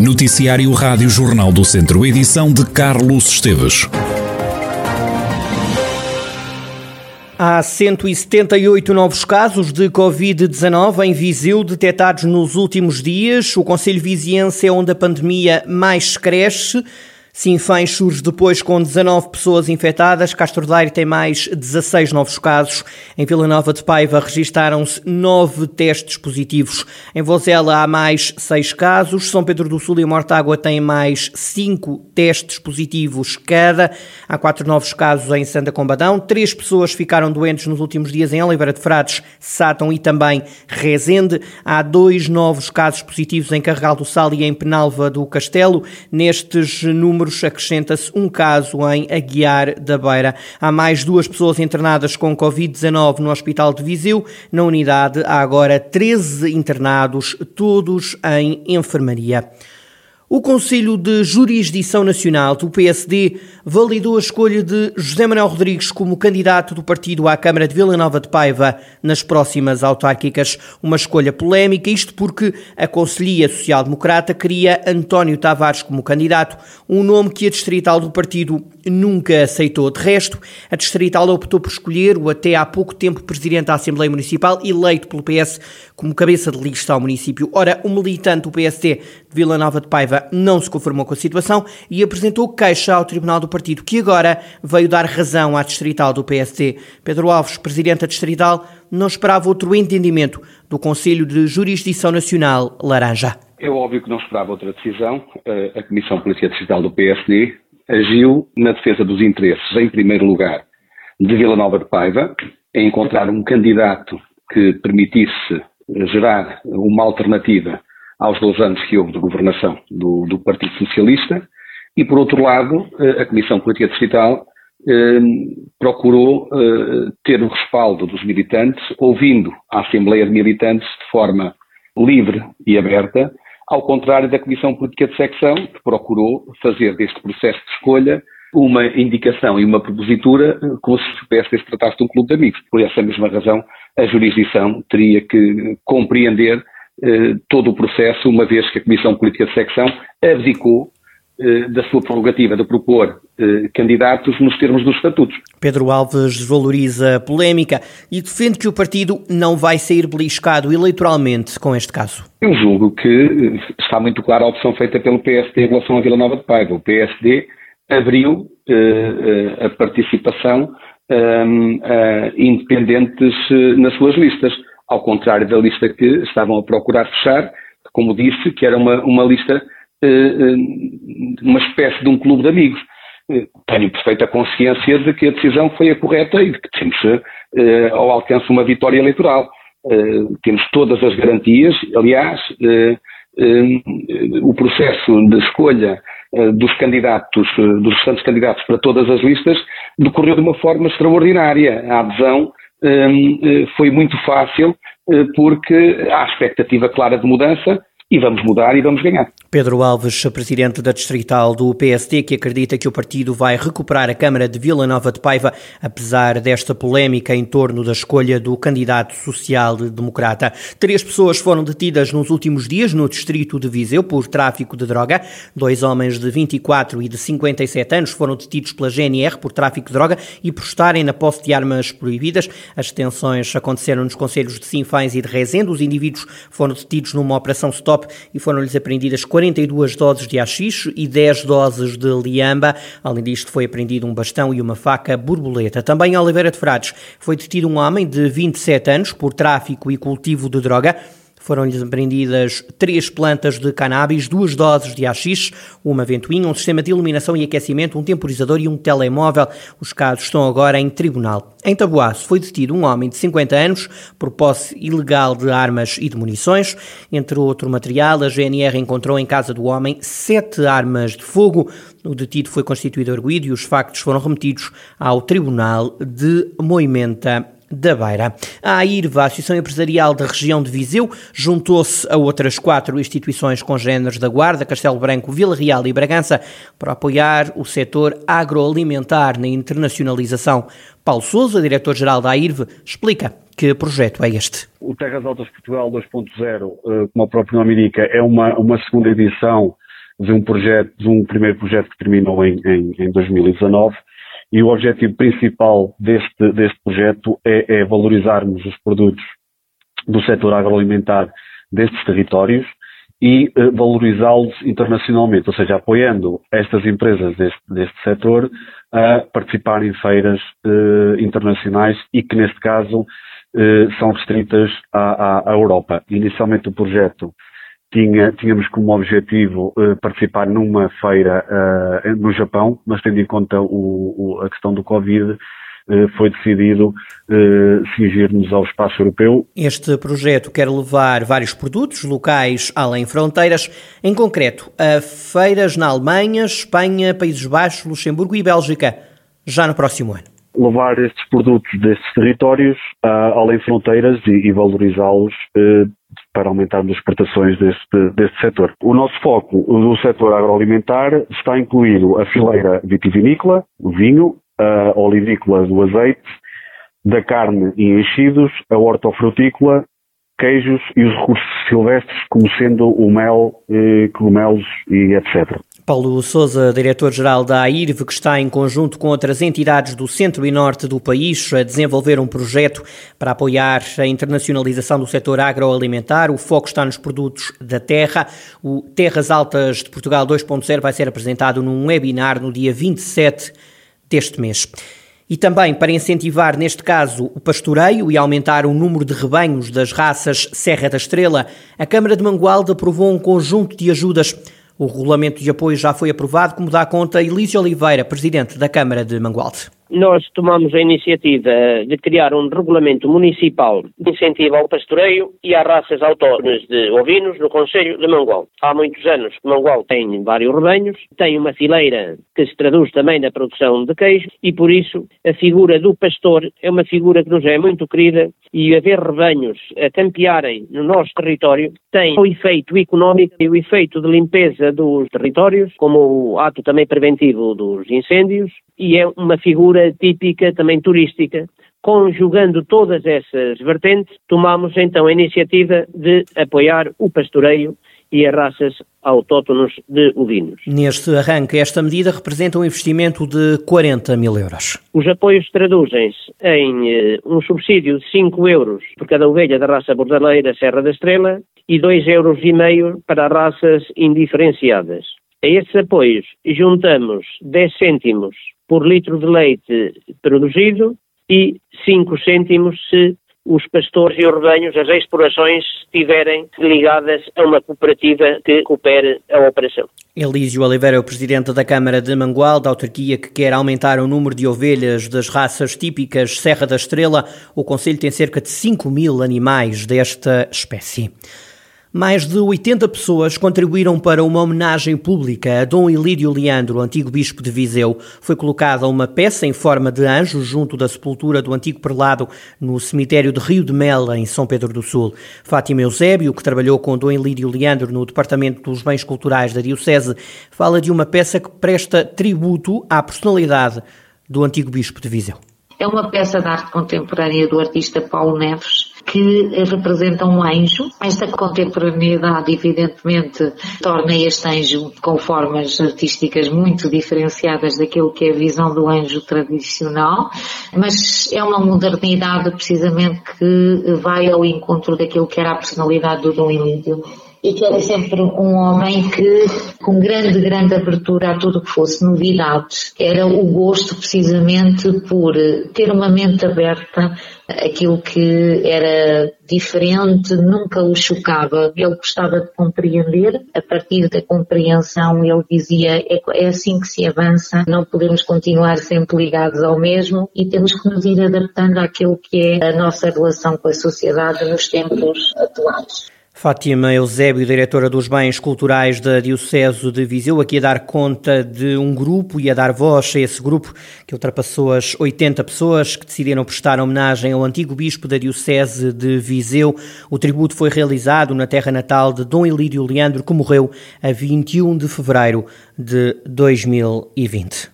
Noticiário Rádio Jornal do Centro, edição de Carlos Esteves. Há 178 novos casos de Covid-19 em Viseu detectados nos últimos dias. O Conselho Viziense é onde a pandemia mais cresce. Sinfãs surge depois com 19 pessoas infectadas. Castro Daire tem mais 16 novos casos. Em Vila Nova de Paiva registaram-se 9 testes positivos. Em Vozela há mais 6 casos. São Pedro do Sul e Mortágua têm mais 5 testes positivos cada. Há 4 novos casos em Santa Combadão. 3 pessoas ficaram doentes nos últimos dias em Oliveira de Frades, Sátão e também Rezende. Há 2 novos casos positivos em Carregal do Sal e em Penalva do Castelo. Nestes números números, acrescenta-se um caso em Aguiar da Beira. Há mais duas pessoas internadas com Covid-19 no Hospital de Viseu. Na unidade há agora 13 internados, todos em enfermaria. O Conselho de Jurisdição Nacional do PSD validou a escolha de José Manuel Rodrigues como candidato do partido à Câmara de Vila Nova de Paiva nas próximas autárquicas. Uma escolha polémica, isto porque a Conselhia Social Democrata queria António Tavares como candidato, um nome que a distrital do partido nunca aceitou. De resto, a distrital optou por escolher o até há pouco tempo presidente da Assembleia Municipal, eleito pelo PS como cabeça de lista ao município. Ora, o militante do PSD de Vila Nova de Paiva não se conformou com a situação e apresentou queixa ao Tribunal do Partido, que agora veio dar razão à distrital do PSD. Pedro Alves, presidente da distrital, não esperava outro entendimento do Conselho de Jurisdição Nacional Laranja. É óbvio que não esperava outra decisão. A Comissão Polícia Distrital do PSD agiu na defesa dos interesses, em primeiro lugar, de Vila Nova de Paiva, em encontrar um candidato que permitisse gerar uma alternativa aos dois anos que houve de governação do, do Partido Socialista, e, por outro lado, eh, a Comissão Política Distrital eh, procurou eh, ter o respaldo dos militantes, ouvindo a Assembleia de Militantes de forma livre e aberta, ao contrário da Comissão Política de Secção, que procurou fazer deste processo de escolha uma indicação e uma propositura como se PSD se tratasse de um clube de amigos. Por essa mesma razão, a jurisdição teria que compreender eh, todo o processo, uma vez que a Comissão Política de Secção abdicou eh, da sua prerrogativa de propor eh, candidatos nos termos dos estatutos. Pedro Alves desvaloriza a polémica e defende que o partido não vai sair beliscado eleitoralmente com este caso. Eu julgo que está muito clara a opção feita pelo PSD em relação à Vila Nova de Paiva. O PSD abriu a participação a independentes nas suas listas ao contrário da lista que estavam a procurar fechar, como disse, que era uma, uma lista, eh, eh, uma espécie de um clube de amigos. Eh, tenho perfeita consciência de que a decisão foi a correta e de que temos ao alcance uma vitória eleitoral. Temos todas as garantias, aliás, o processo de escolha dos candidatos, dos restantes candidatos para todas as listas, decorreu de uma forma extraordinária. A adesão foi muito fácil eh, porque há expectativa clara de mudança e vamos mudar e vamos ganhar. Pedro Alves, presidente da distrital do PSD, que acredita que o partido vai recuperar a Câmara de Vila Nova de Paiva, apesar desta polémica em torno da escolha do candidato social-democrata. Três pessoas foram detidas nos últimos dias no distrito de Viseu por tráfico de droga. Dois homens de 24 e de 57 anos foram detidos pela GNR por tráfico de droga e por estarem na posse de armas proibidas. As detenções aconteceram nos conselhos de Sinfães e de Rezende. Os indivíduos foram detidos numa operação stop e foram-lhes apreendidas 42 doses de haxixe e 10 doses de liamba. Além disto, foi apreendido um bastão e uma faca borboleta. Também em Oliveira de Frades foi detido um homem de 27 anos por tráfico e cultivo de droga. Foram-lhes apreendidas três plantas de cannabis, duas doses de haxixe, uma ventoinha, um sistema de iluminação e aquecimento, um temporizador e um telemóvel. Os casos estão agora em tribunal. Em Taboaço foi detido um homem de 50 anos por posse ilegal de armas e de munições. Entre outro material, a GNR encontrou em casa do homem sete armas de fogo. O detido foi constituído arguído e os factos foram remetidos ao Tribunal de Moimenta da Beira. A AIRVA, a Associação Empresarial da Região de Viseu, juntou-se a outras quatro instituições congêneres da Guarda, Castelo Branco, Vila Real e Bragança para apoiar o setor agroalimentar na internacionalização. Paulo Souza, diretor-geral da AIRVE, explica que projeto é este. O Terras Altas Portugal 2.0, eh, como o próprio nome indica, é uma, uma segunda edição de um projeto, de um primeiro projeto que terminou em, em, em 2019 e o objetivo principal deste, deste projeto é, é valorizarmos os produtos do setor agroalimentar destes territórios e eh, valorizá-los internacionalmente, ou seja, apoiando estas empresas deste, deste setor a participar em feiras eh, internacionais e que, neste caso, eh, são restritas à, à, à, Europa. Inicialmente o projeto tinha, tínhamos como objetivo eh, participar numa feira eh, no Japão, mas tendo em conta o, o, a questão do Covid, eh, foi decidido eh, cingir-nos ao espaço europeu. Este projeto quer levar vários produtos locais além fronteiras, em concreto a feiras na Alemanha, Espanha, Países Baixos, Luxemburgo e Bélgica, já no próximo ano. Levar estes produtos destes territórios uh, além fronteiras e, e valorizá-los uh, para aumentarmos as exportações deste, deste setor. O nosso foco do setor agroalimentar está incluído a fileira vitivinícola, o vinho, a olivícola do azeite, da carne e enchidos, a hortofrutícola, queijos e os recursos silvestres, como sendo o mel, eh, cogumelos e etc. Paulo Souza, diretor-geral da AIRV, que está em conjunto com outras entidades do centro e norte do país a desenvolver um projeto para apoiar a internacionalização do setor agroalimentar. O foco está nos produtos da terra. O Terras Altas de Portugal 2.0 vai ser apresentado num webinar no dia 27 deste mês. E também para incentivar, neste caso, o pastoreio e aumentar o número de rebanhos das raças Serra da Estrela, a Câmara de Mangualde aprovou um conjunto de ajudas. O regulamento de apoio já foi aprovado, como dá conta Elísio Oliveira, presidente da Câmara de Mangualde nós tomamos a iniciativa de criar um regulamento municipal de incentivo ao pastoreio e às raças autónomas de ovinos no Conselho de Mangual. Há muitos anos que Mangual tem vários rebanhos, tem uma fileira que se traduz também na produção de queijo e, por isso, a figura do pastor é uma figura que nos é muito querida e haver rebanhos a campearem no nosso território tem o efeito económico e o efeito de limpeza dos territórios, como o ato também preventivo dos incêndios, e é uma figura típica também turística. Conjugando todas essas vertentes, tomamos então a iniciativa de apoiar o pastoreio e as raças autóctonos de ovinos. Neste arranque, esta medida representa um investimento de 40 mil euros. Os apoios traduzem-se em eh, um subsídio de 5 euros por cada ovelha da raça bordaleira Serra da Estrela e 2,5 euros e meio para raças indiferenciadas. A esses apoios juntamos 10 cêntimos por litro de leite produzido e 5 cêntimos se os pastores e os rebanhos, as explorações estiverem ligadas a uma cooperativa que coopere a operação. Elísio Oliveira é o presidente da Câmara de Mangual, da autarquia que quer aumentar o número de ovelhas das raças típicas Serra da Estrela. O Conselho tem cerca de 5 mil animais desta espécie. Mais de 80 pessoas contribuíram para uma homenagem pública a Dom Ilídio Leandro, antigo bispo de Viseu. Foi colocada uma peça em forma de anjo junto da sepultura do antigo prelado no cemitério de Rio de Mel, em São Pedro do Sul. Fátima Eusébio, que trabalhou com Dom Ilídio Leandro no Departamento dos Bens Culturais da Diocese, fala de uma peça que presta tributo à personalidade do antigo bispo de Viseu. É uma peça de arte contemporânea do artista Paulo Neves, que representa um anjo. Esta contemporaneidade, evidentemente, torna este anjo com formas artísticas muito diferenciadas daquilo que é a visão do anjo tradicional, mas é uma modernidade precisamente que vai ao encontro daquilo que era a personalidade do Dom Ilídio e que era sempre um homem que, com grande, grande abertura a tudo que fosse novidades, era o gosto precisamente por ter uma mente aberta aquilo que era diferente nunca o chocava. Ele gostava de compreender, a partir da compreensão ele dizia é, é assim que se avança, não podemos continuar sempre ligados ao mesmo e temos que nos ir adaptando àquilo que é a nossa relação com a sociedade nos tempos atuais. Fátima Eusébio, diretora dos Bens Culturais da Diocese de Viseu, aqui a dar conta de um grupo e a dar voz a esse grupo que ultrapassou as 80 pessoas que decidiram prestar homenagem ao antigo bispo da Diocese de Viseu. O tributo foi realizado na terra natal de Dom Ilídio Leandro, que morreu a 21 de fevereiro de 2020.